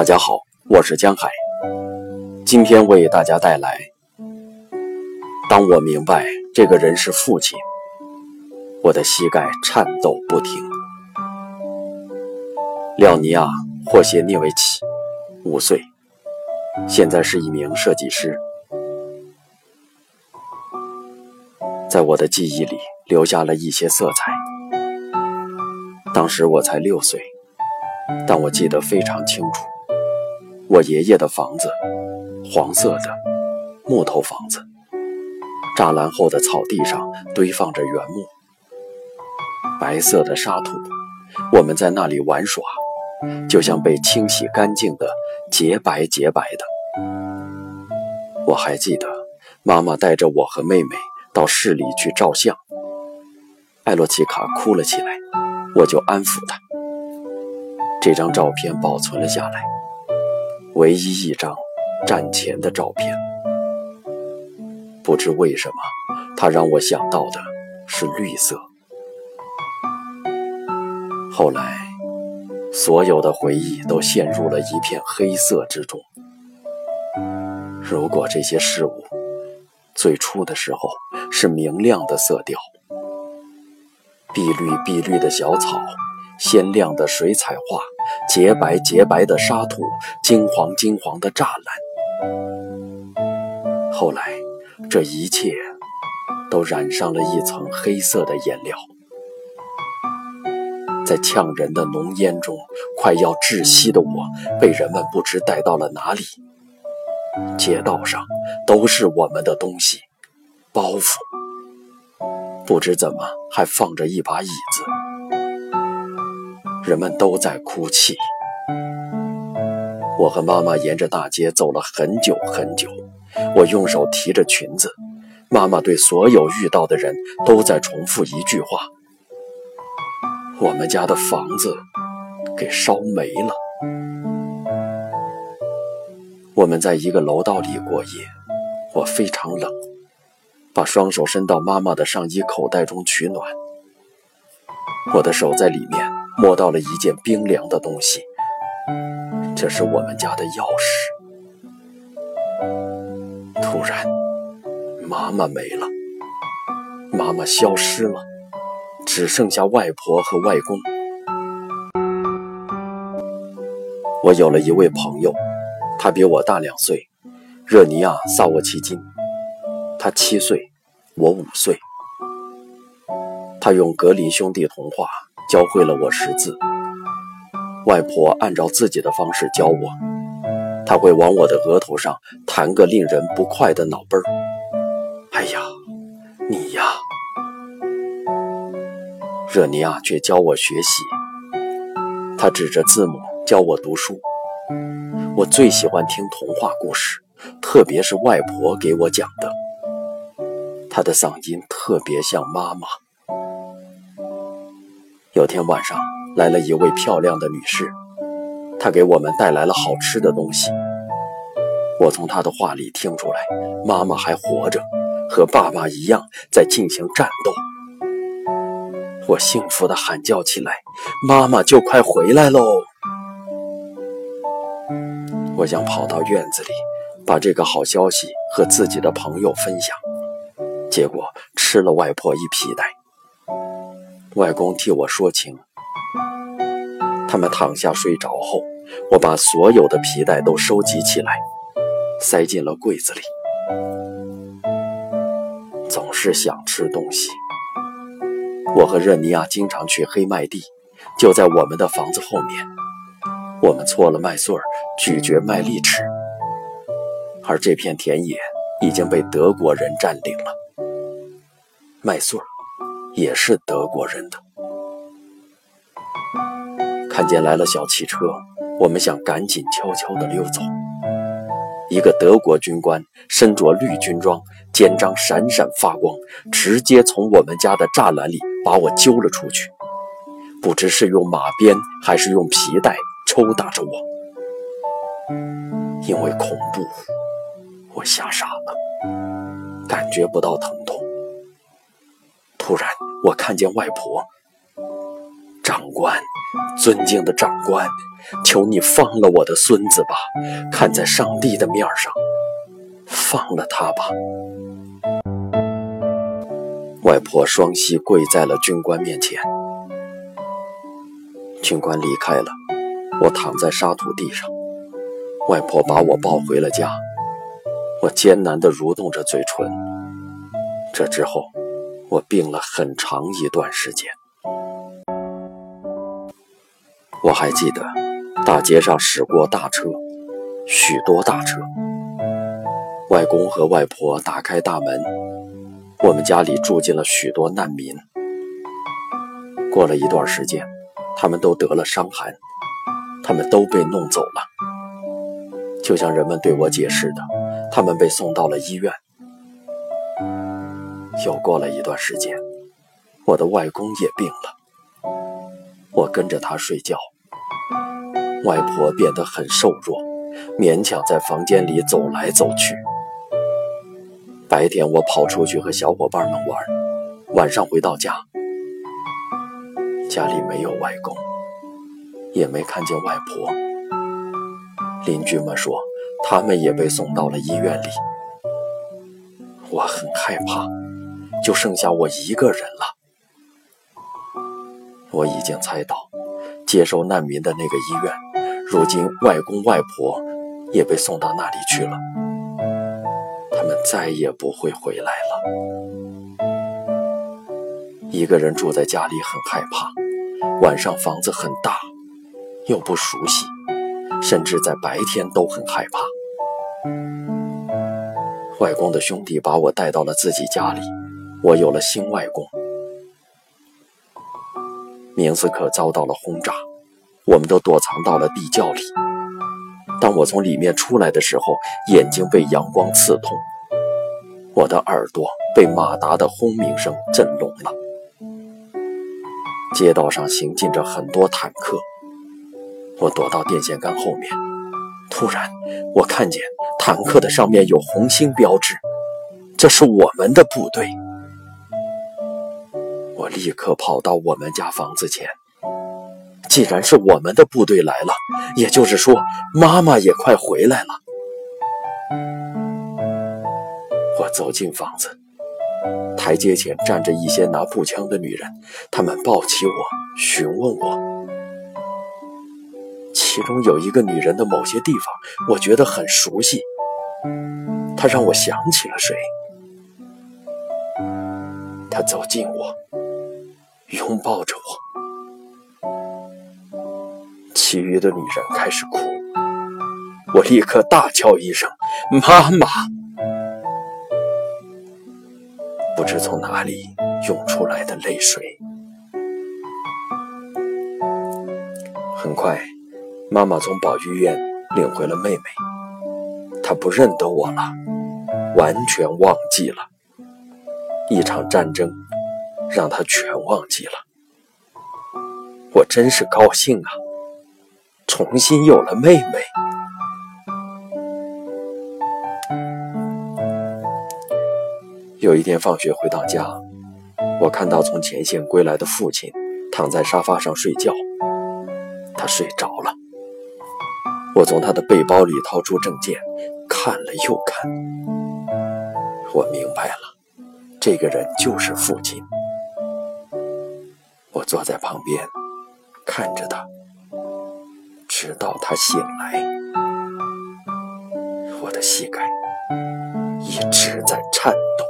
大家好，我是江海，今天为大家带来。当我明白这个人是父亲，我的膝盖颤抖不停。廖尼亚·霍谢涅维奇，五岁，现在是一名设计师，在我的记忆里留下了一些色彩。当时我才六岁，但我记得非常清楚。我爷爷的房子，黄色的木头房子，栅栏后的草地上堆放着原木，白色的沙土，我们在那里玩耍，就像被清洗干净的洁白洁白的。我还记得妈妈带着我和妹妹到市里去照相，艾洛奇卡哭了起来，我就安抚她。这张照片保存了下来。唯一一张战前的照片，不知为什么，它让我想到的是绿色。后来，所有的回忆都陷入了一片黑色之中。如果这些事物最初的时候是明亮的色调，碧绿碧绿的小草，鲜亮的水彩画。洁白洁白的沙土，金黄金黄的栅栏。后来，这一切都染上了一层黑色的颜料，在呛人的浓烟中，快要窒息的我，被人们不知带到了哪里。街道上都是我们的东西，包袱，不知怎么还放着一把椅子。人们都在哭泣。我和妈妈沿着大街走了很久很久。我用手提着裙子，妈妈对所有遇到的人都在重复一句话：“我们家的房子给烧没了。”我们在一个楼道里过夜，我非常冷，把双手伸到妈妈的上衣口袋中取暖。我的手在里面。摸到了一件冰凉的东西，这是我们家的钥匙。突然，妈妈没了，妈妈消失了，只剩下外婆和外公。我有了一位朋友，他比我大两岁，热尼亚·萨沃奇金。他七岁，我五岁。他用格林兄弟童话。教会了我识字。外婆按照自己的方式教我，她会往我的额头上弹个令人不快的脑崩儿。哎呀，你呀！热尼亚却教我学习，他指着字母教我读书。我最喜欢听童话故事，特别是外婆给我讲的。她的嗓音特别像妈妈。有天晚上来了一位漂亮的女士，她给我们带来了好吃的东西。我从她的话里听出来，妈妈还活着，和爸爸一样在进行战斗。我幸福地喊叫起来：“妈妈就快回来喽！”我想跑到院子里，把这个好消息和自己的朋友分享，结果吃了外婆一皮带。外公替我说情。他们躺下睡着后，我把所有的皮带都收集起来，塞进了柜子里。总是想吃东西。我和热尼亚经常去黑麦地，就在我们的房子后面。我们搓了麦穗儿，咀嚼麦粒吃。而这片田野已经被德国人占领了。麦穗儿。也是德国人的。看见来了小汽车，我们想赶紧悄悄地溜走。一个德国军官身着绿军装，肩章闪闪发光，直接从我们家的栅栏里把我揪了出去。不知是用马鞭还是用皮带抽打着我。因为恐怖，我吓傻了，感觉不到疼痛。突然，我看见外婆。长官，尊敬的长官，求你放了我的孙子吧！看在上帝的面上，放了他吧！外婆双膝跪在了军官面前。军官离开了，我躺在沙土地上。外婆把我抱回了家。我艰难地蠕动着嘴唇。这之后，我病了很长一段时间。我还记得，大街上驶过大车，许多大车。外公和外婆打开大门，我们家里住进了许多难民。过了一段时间，他们都得了伤寒，他们都被弄走了。就像人们对我解释的，他们被送到了医院。又过了一段时间，我的外公也病了。我跟着他睡觉，外婆变得很瘦弱，勉强在房间里走来走去。白天我跑出去和小伙伴们玩，晚上回到家，家里没有外公，也没看见外婆。邻居们说，他们也被送到了医院里。我很害怕，就剩下我一个人了。我已经猜到，接收难民的那个医院，如今外公外婆也被送到那里去了。他们再也不会回来了。一个人住在家里很害怕，晚上房子很大，又不熟悉，甚至在白天都很害怕。外公的兄弟把我带到了自己家里，我有了新外公。明斯克遭到了轰炸，我们都躲藏到了地窖里。当我从里面出来的时候，眼睛被阳光刺痛，我的耳朵被马达的轰鸣声震聋了。街道上行进着很多坦克，我躲到电线杆后面。突然，我看见坦克的上面有红星标志，这是我们的部队。我立刻跑到我们家房子前。既然是我们的部队来了，也就是说，妈妈也快回来了。我走进房子，台阶前站着一些拿步枪的女人，她们抱起我，询问我。其中有一个女人的某些地方，我觉得很熟悉，她让我想起了谁。她走近我。拥抱着我，其余的女人开始哭，我立刻大叫一声“妈妈”，不知从哪里涌出来的泪水。很快，妈妈从保育院领回了妹妹，她不认得我了，完全忘记了一场战争。让他全忘记了，我真是高兴啊！重新有了妹妹。有一天放学回到家，我看到从前线归来的父亲躺在沙发上睡觉，他睡着了。我从他的背包里掏出证件，看了又看，我明白了，这个人就是父亲。我坐在旁边，看着他，直到他醒来。我的膝盖一直在颤抖。